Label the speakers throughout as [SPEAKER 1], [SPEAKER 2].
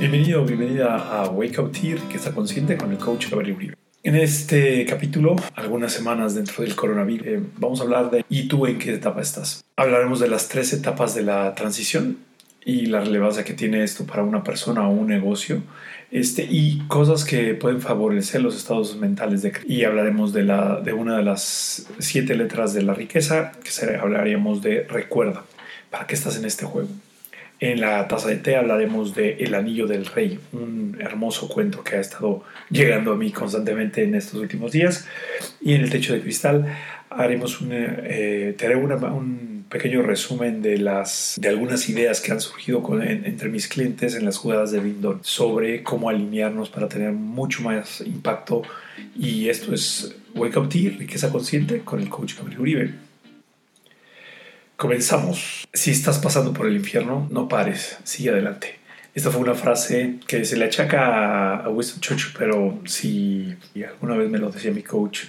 [SPEAKER 1] Bienvenido bienvenida a Wake Up Tea, que está consciente con el coach Gabriel Uribe. En este capítulo, algunas semanas dentro del coronavirus, eh, vamos a hablar de ¿y tú en qué etapa estás? Hablaremos de las tres etapas de la transición y la relevancia que tiene esto para una persona o un negocio este, y cosas que pueden favorecer los estados mentales de y hablaremos de, la, de una de las siete letras de la riqueza que se, hablaríamos de recuerda para qué estás en este juego en la taza de té hablaremos de El Anillo del Rey, un hermoso cuento que ha estado llegando a mí constantemente en estos últimos días. Y en el techo de cristal haremos un, eh, un pequeño resumen de, las, de algunas ideas que han surgido con, entre mis clientes en las jugadas de Lindon sobre cómo alinearnos para tener mucho más impacto. Y esto es Wake Up Tea, riqueza consciente, con el coach Gabriel Uribe. Comenzamos. Si estás pasando por el infierno, no pares, sigue adelante. Esta fue una frase que se le achaca a Winston Churchill, pero si alguna vez me lo decía mi coach,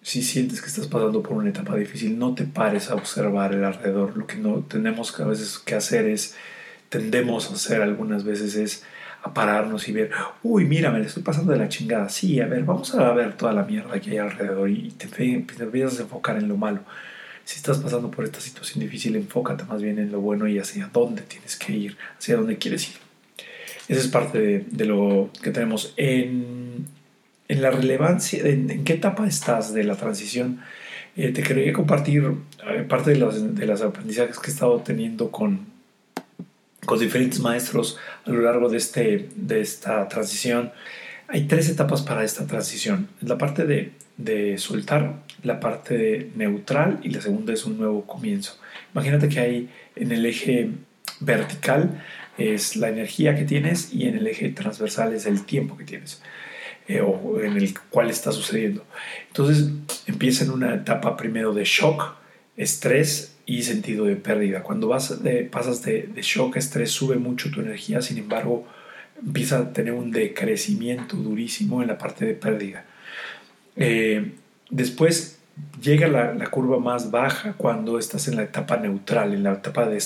[SPEAKER 1] si sientes que estás pasando por una etapa difícil, no te pares a observar el alrededor. Lo que no tenemos a veces que hacer es, tendemos a hacer algunas veces es a pararnos y ver, uy, mira, me le estoy pasando de la chingada. Sí, a ver, vamos a ver toda la mierda que hay alrededor y te, te empiezas a enfocar en lo malo si estás pasando por esta situación difícil, enfócate más bien en lo bueno y hacia dónde tienes que ir, hacia dónde quieres ir. Esa es parte de, lo que tenemos en, en la relevancia, en, qué etapa estás de la transición. Eh, te quería compartir eh, parte de las, de las aprendizajes que he estado teniendo con, con diferentes maestros a lo largo de, este, de esta transición. Hay tres etapas para esta transición. La parte de de soltar la parte neutral y la segunda es un nuevo comienzo. Imagínate que hay en el eje vertical es la energía que tienes y en el eje transversal es el tiempo que tienes eh, o en el cual está sucediendo. Entonces empieza en una etapa primero de shock, estrés y sentido de pérdida. Cuando vas de, pasas de, de shock a estrés sube mucho tu energía, sin embargo empieza a tener un decrecimiento durísimo en la parte de pérdida eh, después llega la, curva más baja cuando estás en la etapa neutral, en la etapa de,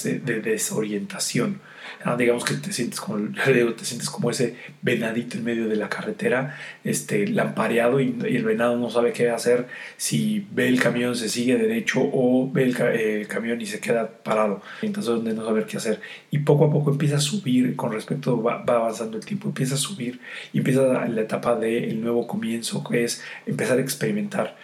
[SPEAKER 1] desorientación. Ah, digamos que te sientes como te sientes como ese venadito en medio de la carretera, este lampareado y, el venado no sabe qué hacer si ve el camión se sigue derecho o ve el, camión y se queda parado. Entonces donde no saber qué hacer y poco a poco empieza a subir con respecto va, avanzando el tiempo, empieza a subir y empieza la etapa del nuevo comienzo que es empezar a experimentar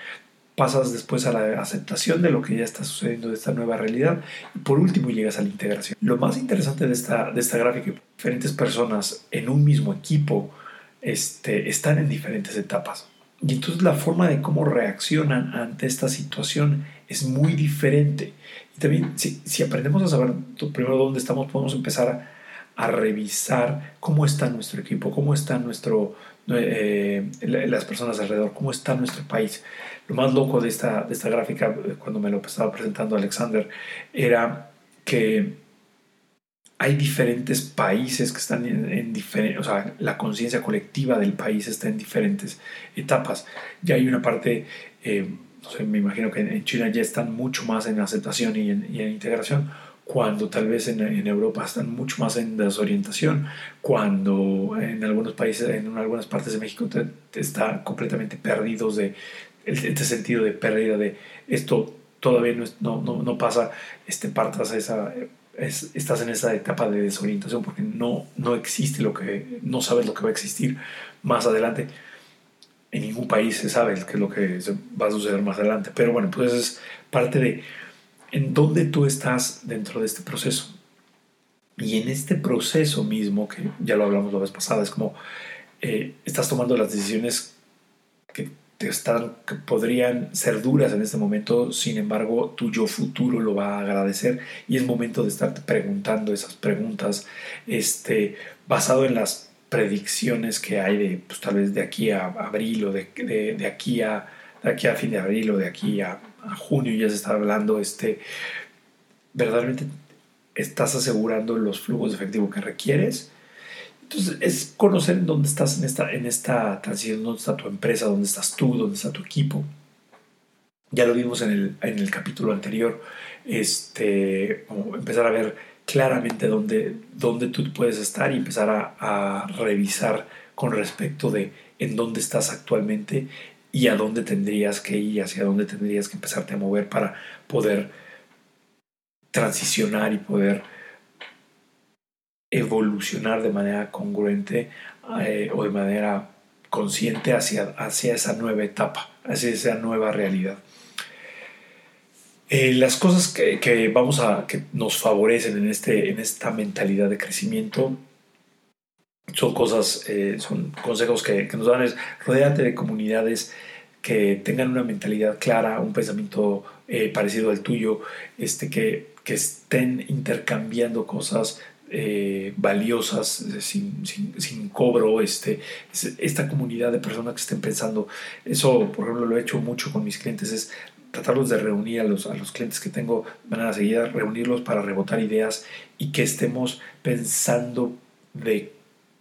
[SPEAKER 1] pasas después a la aceptación de lo que ya está sucediendo de esta nueva realidad y por último llegas a la integración. Lo más interesante de esta, de esta gráfica, diferentes personas en un mismo equipo este, están en diferentes etapas. Y entonces la forma de cómo reaccionan ante esta situación es muy diferente. Y también si, si aprendemos a saber primero dónde estamos, podemos empezar a, a revisar cómo está nuestro equipo, cómo está nuestro, eh, las personas alrededor, cómo está nuestro país. Lo más loco de esta, de esta gráfica, eh, cuando me lo estaba presentando Alexander, era que hay diferentes países que están en, diferentes, o sea, la conciencia colectiva del país está en diferentes etapas. Ya hay una parte, eh, no sé, me imagino que en China ya están mucho más en aceptación y y en integración cuando tal vez en, en, Europa están mucho más en desorientación, cuando en algunos países, en algunas partes de México te, está completamente perdidos de este sentido de pérdida de esto todavía no, no, no, pasa, este, partas esa, es, estás en esa etapa de desorientación porque no, no existe lo que, no sabes lo que va a existir más adelante. En ningún país se sabe qué es lo que va a suceder más adelante, pero bueno, pues es parte de en dónde tú estás dentro de este proceso. Y en este proceso mismo, que ya lo hablamos la vez pasada, es como eh, estás tomando las decisiones que, están, que podrían ser duras en este momento, sin embargo, tu yo futuro lo va a agradecer y es momento de estarte preguntando esas preguntas este, basado en las predicciones que hay de pues, tal vez de aquí a abril o de, de, de aquí a de aquí a fin de abril o de aquí a, junio ya se está hablando, este, verdaderamente estás asegurando los flujos de efectivo que requieres. Entonces es conocer dónde estás en esta, en esta transición, dónde está tu empresa, dónde estás tú, dónde está tu equipo. Ya lo vimos en el, en el capítulo anterior, este, empezar a ver claramente dónde, dónde tú puedes estar y empezar a, a revisar con respecto de en dónde estás actualmente y a dónde tendrías que ir, hacia dónde tendrías que empezarte a mover para poder transicionar y poder evolucionar de manera congruente eh, o de manera consciente hacia, hacia esa nueva etapa, hacia esa nueva realidad. Eh, las cosas que, vamos a que nos favorecen en, este, en esta mentalidad de crecimiento son cosas, eh, son consejos que, nos dan es rodeate de comunidades que tengan una mentalidad clara, un pensamiento parecido al tuyo, este, que, que estén intercambiando cosas eh, valiosas eh, sin, sin, cobro, este, esta comunidad de personas que estén pensando, eso por ejemplo lo he hecho mucho con mis clientes, es tratarlos de reunir a los, a los clientes que tengo de manera seguida, reunirlos para rebotar ideas y que estemos pensando de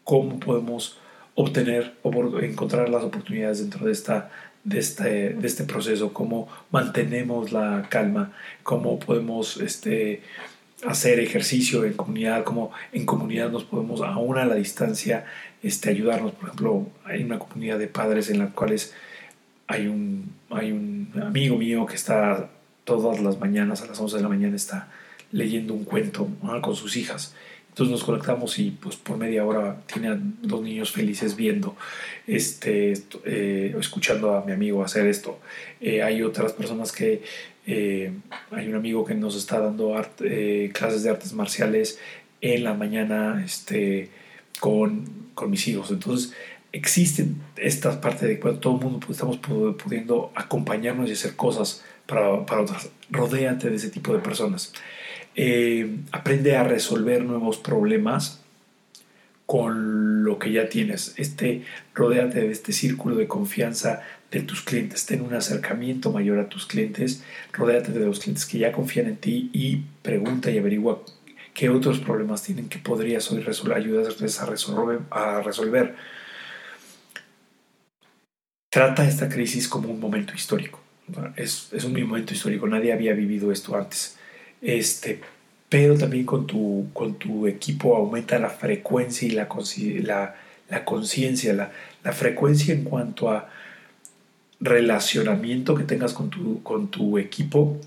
[SPEAKER 1] cómo podemos obtener o encontrar las oportunidades dentro de esta este, de este proceso, cómo mantenemos la calma, cómo podemos este, hacer ejercicio en comunidad, como en comunidad nos podemos, aún a la distancia, este, ayudarnos. Por ejemplo, hay una comunidad de padres en las cuales hay un, hay un amigo mío que está todas las mañanas, a las 11 de la mañana, está leyendo un cuento con sus hijas. Entonces nos conectamos y pues por media hora tiene a dos niños felices viendo, este, eh, escuchando a mi amigo hacer esto. Eh, hay otras personas que eh, hay un amigo que nos está dando eh, clases de artes marciales en la mañana este, con, con mis hijos. Entonces, existen estas partes de cuando todo el mundo estamos pudiendo acompañarnos y hacer cosas para, para otras. Rodéate de ese tipo de personas. Eh, aprende a resolver nuevos problemas con lo que ya tienes. Este, rodéate de este círculo de confianza de tus clientes, ten un acercamiento mayor a tus clientes, rodéate de los clientes que ya confían en ti y pregunta y averigua qué otros problemas tienen que podrías hoy resolver, ayudarles a resolver, a resolver. Trata esta crisis como un momento histórico. Es, es un momento histórico, nadie había vivido esto antes. Este, pero también con tu, con tu equipo aumenta la frecuencia y la, la, la conciencia, la, la, frecuencia en cuanto a relacionamiento que tengas con tu, con tu equipo,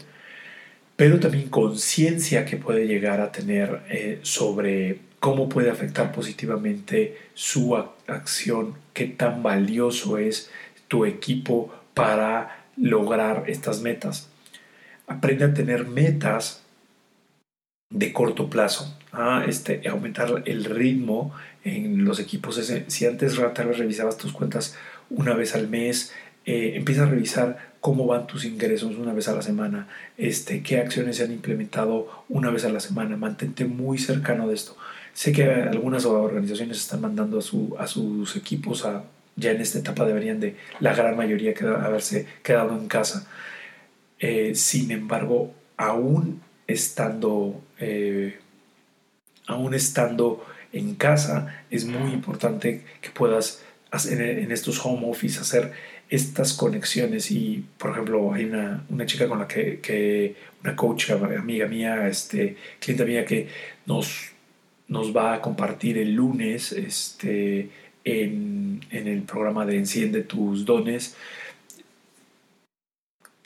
[SPEAKER 1] pero también conciencia que puede llegar a tener eh, sobre cómo puede afectar positivamente su acción, qué tan valioso es tu equipo para lograr estas metas. Aprende a tener metas de corto plazo, a este, aumentar el ritmo en los equipos. Si antes tal vez revisabas tus cuentas una vez al mes, eh, empieza a revisar cómo van tus ingresos una vez a la semana, este, qué acciones se han implementado una vez a la semana, mantente muy cercano de esto. Sé que algunas organizaciones están mandando a, su, a sus equipos a, ya en esta etapa deberían de la gran mayoría haberse quedado en casa. Eh, sin embargo, aún estando, eh, aún estando en casa, es muy importante que puedas hacer en estos home office hacer estas conexiones. Y por ejemplo hay una, una chica con la que, que, una coach amiga mía este cliente mía que nos nos va a compartir el lunes este en, en el programa de enciende tus dones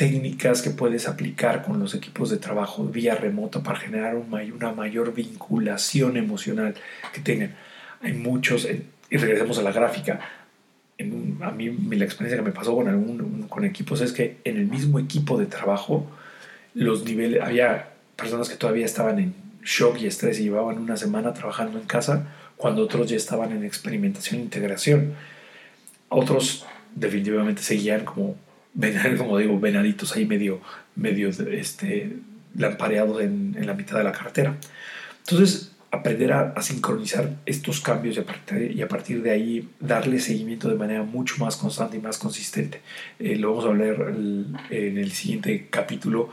[SPEAKER 1] técnicas que puedes aplicar con los equipos de trabajo vía remota para generar una mayor vinculación emocional que tengan. Hay muchos, y regresemos a la gráfica, en a mí la experiencia que me pasó con, algún, con equipos es que en el mismo equipo de trabajo, los niveles, había personas que todavía estaban en shock y estrés y llevaban una semana trabajando en casa, cuando otros ya estaban en experimentación e integración. Otros definitivamente seguían como como digo, venaditos ahí medio, medio este, lampareados en, en la mitad de la carretera. Entonces, aprender a, sincronizar estos cambios y a, partir, de ahí darle seguimiento de manera mucho más constante y más consistente. Eh, lo vamos a hablar en el siguiente capítulo,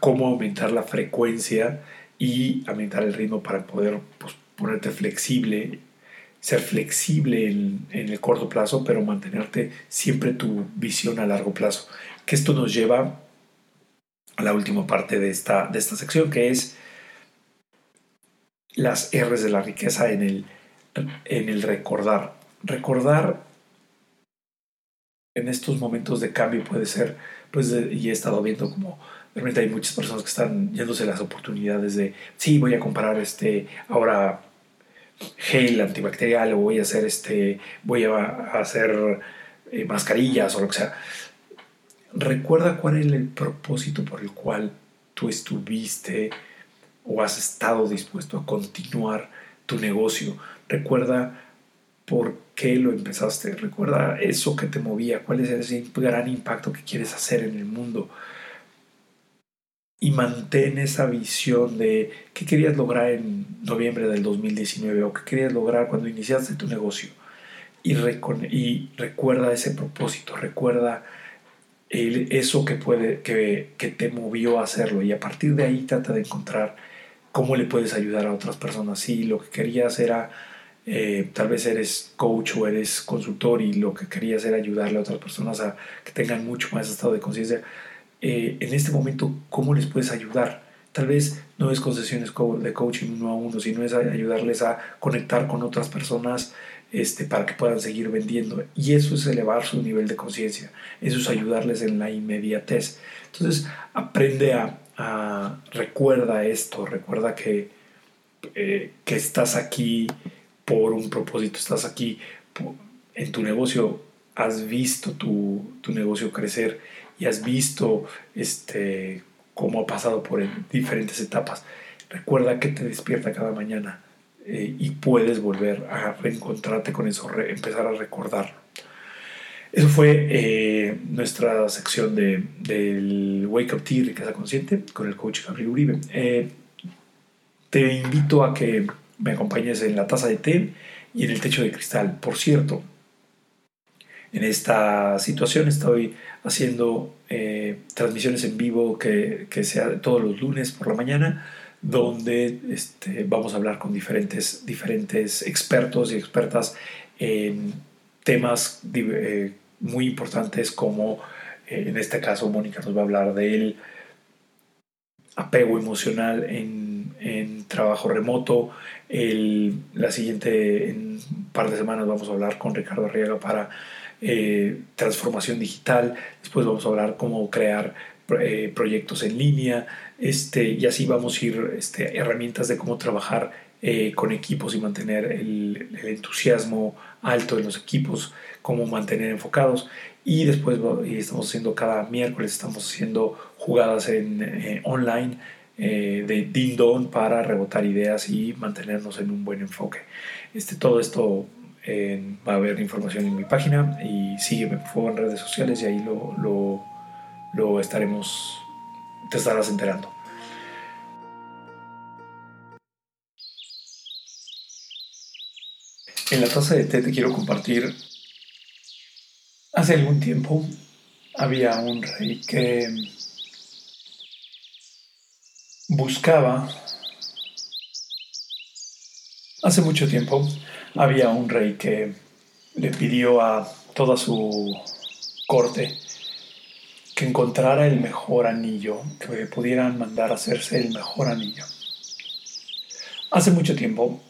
[SPEAKER 1] cómo aumentar la frecuencia y aumentar el ritmo para poder pues, ponerte flexible ser flexible en, el corto plazo, pero mantenerte siempre tu visión a largo plazo. Que esto nos lleva a la última parte de esta, de esta sección, que es las R's de la riqueza en el, en el recordar. Recordar en estos momentos de cambio puede ser, pues, y he estado viendo como realmente hay muchas personas que están yéndose las oportunidades de, sí, voy a comprar este, ahora gel antibacterial o voy a hacer este, voy a hacer eh, mascarillas o lo que sea. Recuerda cuál es el propósito por el cual tú estuviste o has estado dispuesto a continuar tu negocio. Recuerda por qué lo empezaste. Recuerda eso que te movía, cuál es ese gran impacto que quieres hacer en el mundo. Y mantén esa visión de qué querías lograr en noviembre del 2019 o qué querías lograr cuando iniciaste tu negocio. Y, y recuerda ese propósito, recuerda eso que, puede, que, que te movió a hacerlo. Y a partir de ahí trata de encontrar cómo le puedes ayudar a otras personas. Si lo que querías era, eh, tal vez eres coach o eres consultor y lo que querías era ayudarle a otras personas a que tengan mucho más estado de conciencia, eh, en este momento, ¿cómo les puedes ayudar? Tal vez no es con sesiones de coaching uno a uno, sino es ayudarles a conectar con otras personas este, para que puedan seguir vendiendo. Y eso es elevar su nivel de conciencia, eso es ayudarles en la inmediatez. Entonces, aprende a recuerda esto, recuerda que, eh, que estás aquí por un propósito, estás aquí en tu negocio, has visto tu, negocio crecer y has visto este, cómo ha pasado por diferentes etapas. Recuerda que te despierta cada mañana eh, y puedes volver a reencontrarte con eso, empezar a recordar. Eso fue eh, nuestra sección de, del Wake Up Tea Casa Consciente con el coach Gabriel Uribe. Eh, te invito a que me acompañes en la taza de té y en el techo de cristal. Por cierto, en esta situación estoy haciendo eh, transmisiones en vivo que, que sea todos los lunes por la mañana donde este, vamos a hablar con diferentes, diferentes expertos y expertas en temas muy importantes como eh, en este caso Mónica nos va a hablar del apego emocional en, trabajo remoto. La siguiente, en un par de semanas vamos a hablar con Ricardo Arriaga para eh, transformación digital. Después vamos a hablar cómo crear eh, proyectos en línea. Este, y así vamos a ir este, herramientas de cómo trabajar con equipos y mantener el, entusiasmo alto en los equipos cómo mantener enfocados. Y después y estamos haciendo cada miércoles, estamos haciendo jugadas en, eh, online eh, de Ding para rebotar ideas y mantenernos en un buen enfoque. Este, todo esto va a haber información en mi página y sígueme por favor en redes sociales y ahí lo, lo, lo estaremos, te estarás enterando. En la taza de té te quiero compartir Hace algún tiempo había un rey que buscaba, hace mucho tiempo había un rey que le pidió a toda su corte que encontrara el mejor anillo, que pudieran mandar a hacerse el mejor anillo. Hace mucho tiempo,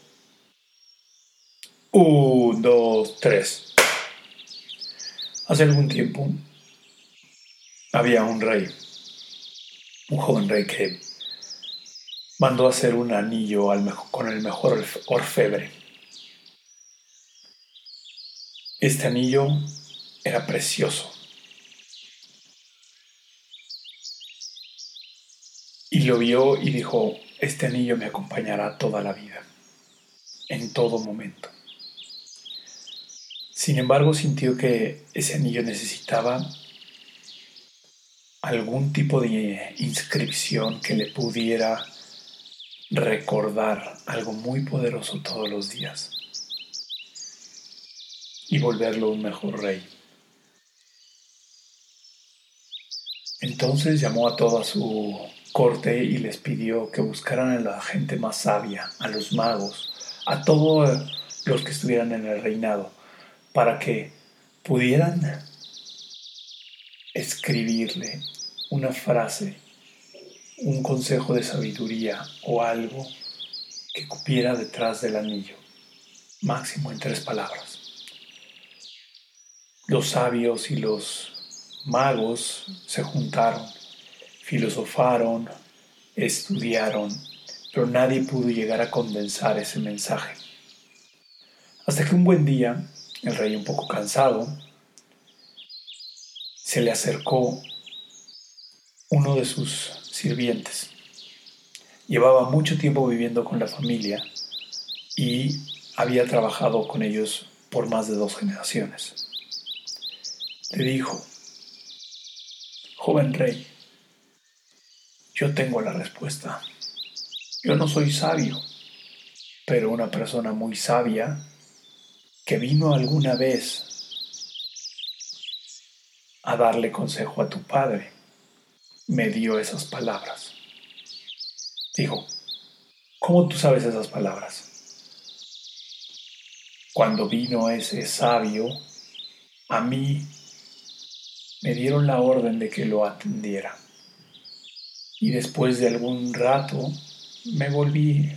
[SPEAKER 1] un, dos, tres. Hace algún tiempo había un rey, un joven rey que mandó hacer un anillo con el mejor orfebre. Este anillo era precioso. Y lo vio y dijo, este anillo me acompañará toda la vida, en todo momento. Sin embargo, sintió que ese anillo necesitaba algún tipo de inscripción que le pudiera recordar algo muy poderoso todos los días y volverlo un mejor rey. Entonces llamó a toda su corte y les pidió que buscaran a la gente más sabia, a los magos, a todos los que estuvieran en el reinado para que pudieran escribirle una frase, un consejo de sabiduría o algo que cupiera detrás del anillo, máximo en tres palabras. Los sabios y los magos se juntaron, filosofaron, estudiaron, pero nadie pudo llegar a condensar ese mensaje. Hasta que un buen día, el rey un poco cansado, se le acercó uno de sus sirvientes. Llevaba mucho tiempo viviendo con la familia y había trabajado con ellos por más de dos generaciones. Le dijo, joven rey, yo tengo la respuesta. Yo no soy sabio, pero una persona muy sabia que vino alguna vez a darle consejo a tu padre, me dio esas palabras. Dijo, ¿cómo tú sabes esas palabras? Cuando vino ese sabio, a mí me dieron la orden de que lo atendiera. Y después de algún rato me volví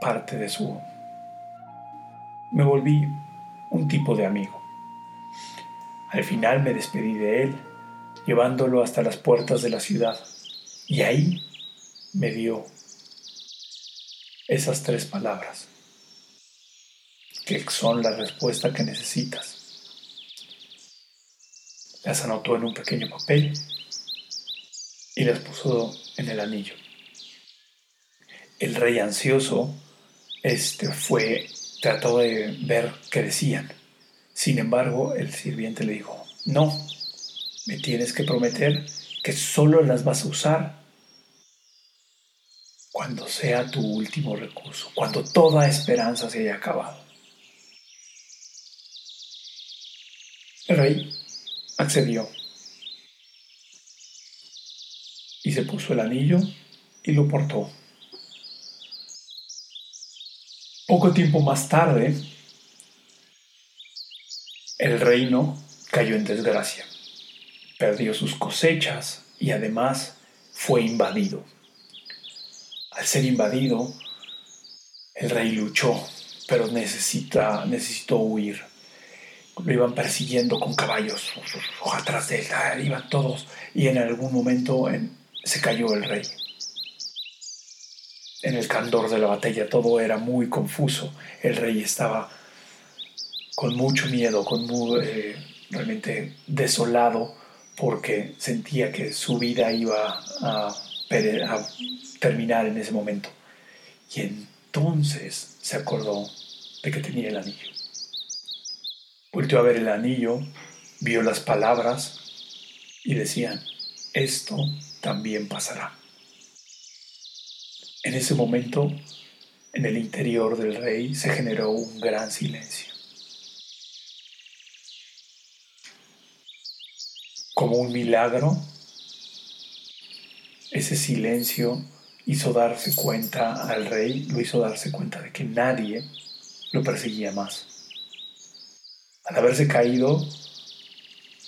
[SPEAKER 1] parte de su... Me volví un tipo de amigo. Al final me despedí de él, llevándolo hasta las puertas de la ciudad, y ahí me dio esas tres palabras, que son la respuesta que necesitas. Las anotó en un pequeño papel y las puso en el anillo. El rey ansioso este fue trató de ver qué decían sin embargo, el sirviente le dijo, no, me tienes que prometer que solo las vas a usar cuando sea tu último recurso, cuando toda esperanza se haya acabado. El rey accedió y se puso el anillo y lo portó. Poco tiempo más tarde, el reino cayó en desgracia, perdió sus cosechas y además fue invadido. Al ser invadido, el rey luchó, pero necesita, necesitó huir. Lo iban persiguiendo con caballos atrás de él, iban todos y en algún momento se cayó el rey. En el candor de la batalla todo era muy confuso. El rey estaba con mucho miedo, con eh, realmente desolado, porque sentía que su vida iba a, terminar en ese momento. Y entonces se acordó de que tenía el anillo. Volvió a ver el anillo, vio las palabras y decían, esto también pasará. En ese momento, en el interior del rey se generó un gran silencio. Como un milagro, ese silencio hizo darse cuenta al rey, lo hizo darse cuenta de que nadie lo perseguía más. Al haberse caído,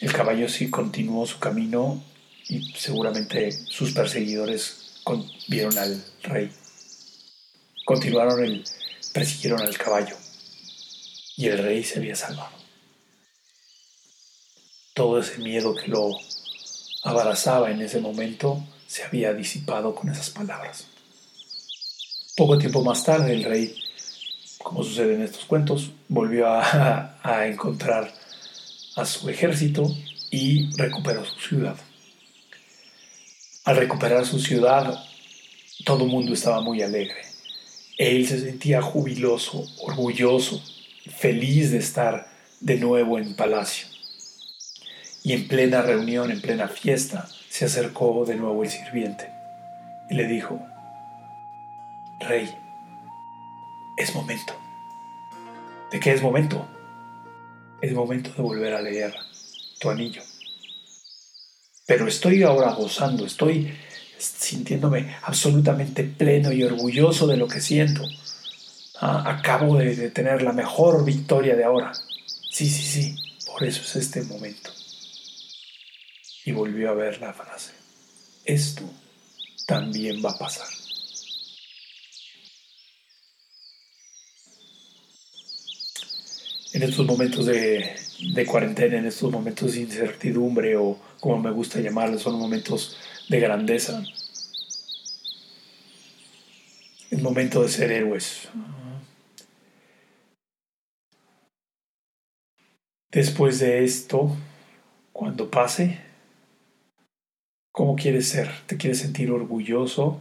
[SPEAKER 1] el caballo sí continuó su camino y seguramente sus perseguidores vieron al rey. Continuaron el, persiguieron al caballo y el rey se había salvado todo ese miedo que lo abrazaba en ese momento se había disipado con esas palabras. Poco tiempo más tarde el rey, como sucede en estos cuentos, volvió a, encontrar a su ejército y recuperó su ciudad. Al recuperar su ciudad, todo el mundo estaba muy alegre. Él se sentía jubiloso, orgulloso, feliz de estar de nuevo en palacio y en plena reunión, en plena fiesta, se acercó de nuevo el sirviente y le dijo, Rey, es momento. ¿De qué es momento? Es momento de volver a leer tu anillo. Pero estoy ahora gozando, estoy sintiéndome absolutamente pleno y orgulloso de lo que siento. Ah, acabo de, de tener la mejor victoria de ahora. Sí, sí, sí, por eso es este momento y volvió a ver la frase. Esto también va a pasar. En estos momentos de, cuarentena, en estos momentos de incertidumbre o como me gusta llamarlos, son momentos de grandeza. Es momento de ser héroes. Después de esto, cuando pase, ¿cómo quieres ser? ¿Te quieres sentir orgulloso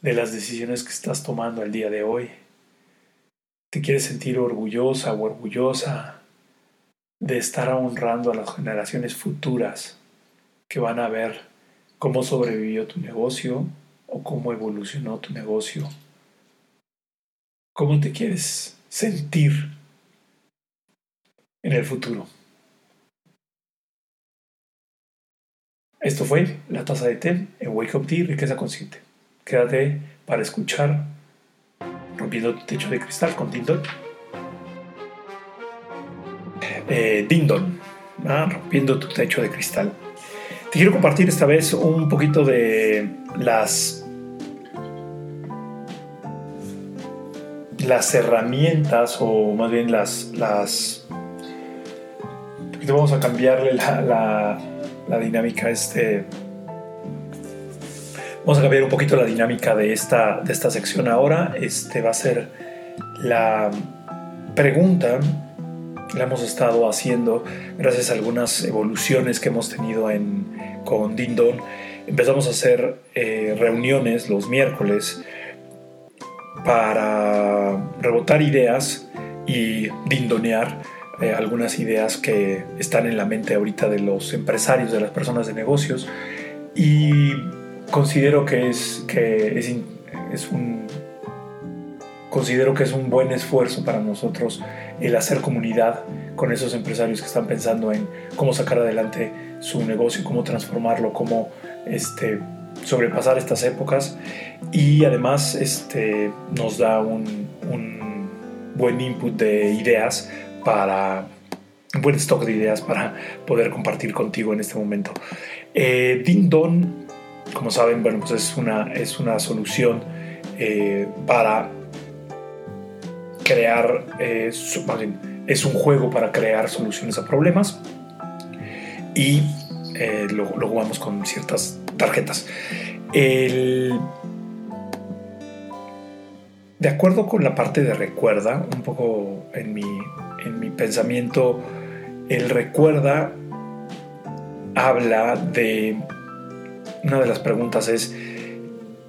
[SPEAKER 1] de las decisiones que estás tomando el día de hoy? ¿Te quieres sentir orgullosa o orgullosa de estar honrando a las generaciones futuras que van a ver cómo sobrevivió tu negocio o cómo evolucionó tu negocio? ¿Cómo te quieres sentir en el futuro? Esto fue la taza de té en Wake Up Tea Riqueza Consciente. Quédate para escuchar Rompiendo tu techo de cristal con Dindon. Eh, Dindon, rompiendo tu techo de cristal. Te quiero compartir esta vez un poquito de las las herramientas o más bien las las vamos a cambiarle la, la, la dinámica este Vamos a cambiar un poquito la dinámica de esta, de esta sección ahora. Este va a ser la pregunta la hemos estado haciendo gracias a algunas evoluciones que hemos tenido en, con Dindon. Empezamos a hacer eh, reuniones los miércoles para rebotar ideas y dindonear eh, algunas ideas que están en la mente ahorita de los empresarios, de las personas de negocios. Y considero que es, que es, es un considero que es un buen esfuerzo para nosotros el hacer comunidad con esos empresarios que están pensando en cómo sacar adelante su negocio, cómo transformarlo, cómo este, sobrepasar estas épocas y además este, nos da un, un buen input de ideas para un buen stock de ideas para poder compartir contigo en este momento. Eh, Don como saben, bueno, pues es una, es una solución eh, para crear, eh, es un juego para crear soluciones a problemas y eh, lo, jugamos con ciertas tarjetas. De acuerdo con la parte de recuerda, un poco en mi, en mi pensamiento, el recuerda habla de una de las preguntas es,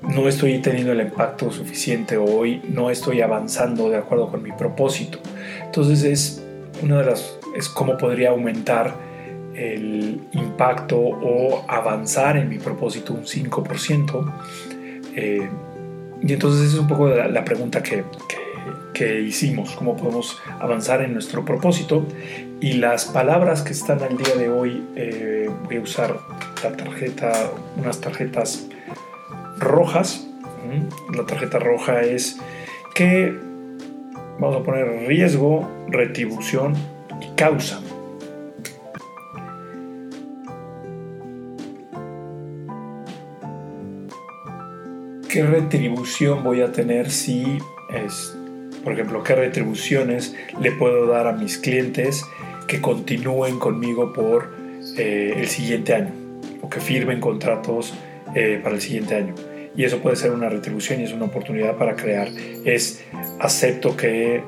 [SPEAKER 1] no estoy teniendo el impacto suficiente hoy, no estoy avanzando de acuerdo con mi propósito. Entonces es una de las, es cómo podría aumentar el impacto o avanzar en mi propósito un 5%. Eh, y entonces es un poco la, pregunta que, que, hicimos, cómo podemos avanzar en nuestro propósito. Y las palabras que están al día de hoy, eh, voy a usar la tarjeta, unas tarjetas rojas. La tarjeta roja es que vamos a poner riesgo, retribución y causa. ¿Qué retribución voy a tener si es, por ejemplo, qué retribuciones le puedo dar a mis clientes que continúen conmigo por eh, el siguiente año? o que firmen contratos eh, para el siguiente año. Y eso puede ser una retribución y es una oportunidad para crear. Es acepto que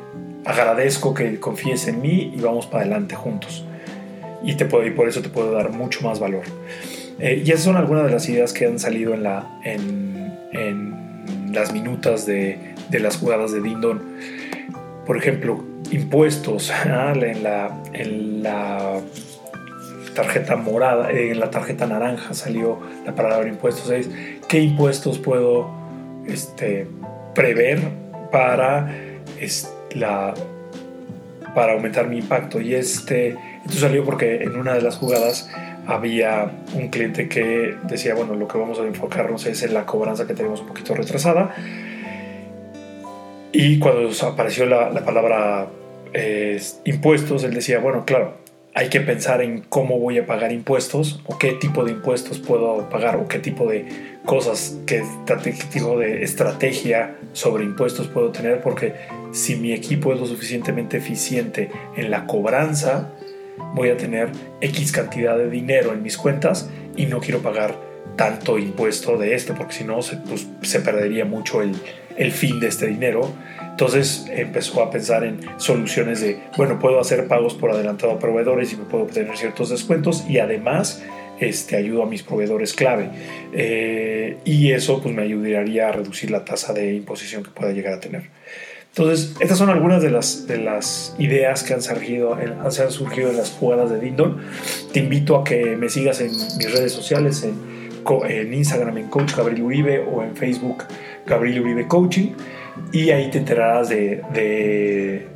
[SPEAKER 1] agradezco que confíes en mí y vamos para adelante juntos. Y, te puedo, y por eso te puedo dar mucho más valor. Eh, y esas son algunas de las ideas que han salido en, la, en, en las minutas de, de, las jugadas de Dindon. Por ejemplo, impuestos. ¿ah? En, la, en la tarjeta morada, eh, en la tarjeta naranja salió la palabra impuestos. Es qué impuestos puedo este, prever para, la, para aumentar mi impacto. Y este, esto salió porque en una de las jugadas había un cliente que decía, bueno, lo que vamos a enfocarnos es en la cobranza que tenemos un poquito retrasada. Y cuando apareció la, palabra eh, impuestos, él decía, bueno, claro, hay que pensar en cómo voy a pagar impuestos o qué tipo de impuestos puedo pagar o qué tipo de cosas, qué tipo de estrategia sobre impuestos puedo tener porque si mi equipo es lo suficientemente eficiente en la cobranza, voy a tener X cantidad de dinero en mis cuentas y no quiero pagar tanto impuesto de esto, porque si no se, pues, se perdería mucho el, el fin de este dinero. Entonces empezó a pensar en soluciones de, bueno, puedo hacer pagos por adelantado a proveedores y me puedo obtener ciertos descuentos y además este, ayudo a mis proveedores clave. Eh, y eso pues me ayudaría a reducir la tasa de imposición que pueda llegar a tener. Entonces, estas son algunas de las, de las ideas que han surgido, en, han surgido en las jugadas de Dindon. Te invito a que me sigas en mis redes sociales, en, en Instagram en Coach Gabriel Uribe o en Facebook Gabriel Uribe Coaching y ahí te enterarás de, de,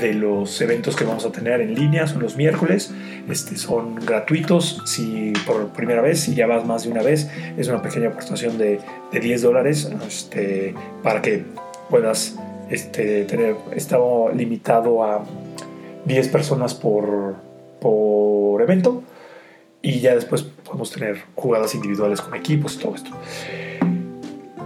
[SPEAKER 1] de, los eventos que vamos a tener en línea, son los miércoles, este, son gratuitos, si por primera vez, si ya vas más de una vez, es una pequeña aportación de, de 10 dólares este, para que puedas este, tener, estado limitado a 10 personas por, por evento y ya después podemos tener jugadas individuales con equipos y todo esto.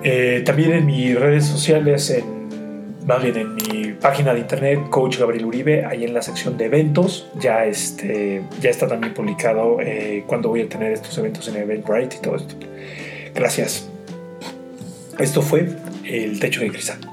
[SPEAKER 1] Eh, también en mis redes sociales, en, más en mi página de internet, Coach Gabriel Uribe, ahí en la sección de eventos, ya, este, ya está también publicado eh, cuándo voy a tener estos eventos en Eventbrite y todo esto. Gracias. Esto fue El Techo de Cristal.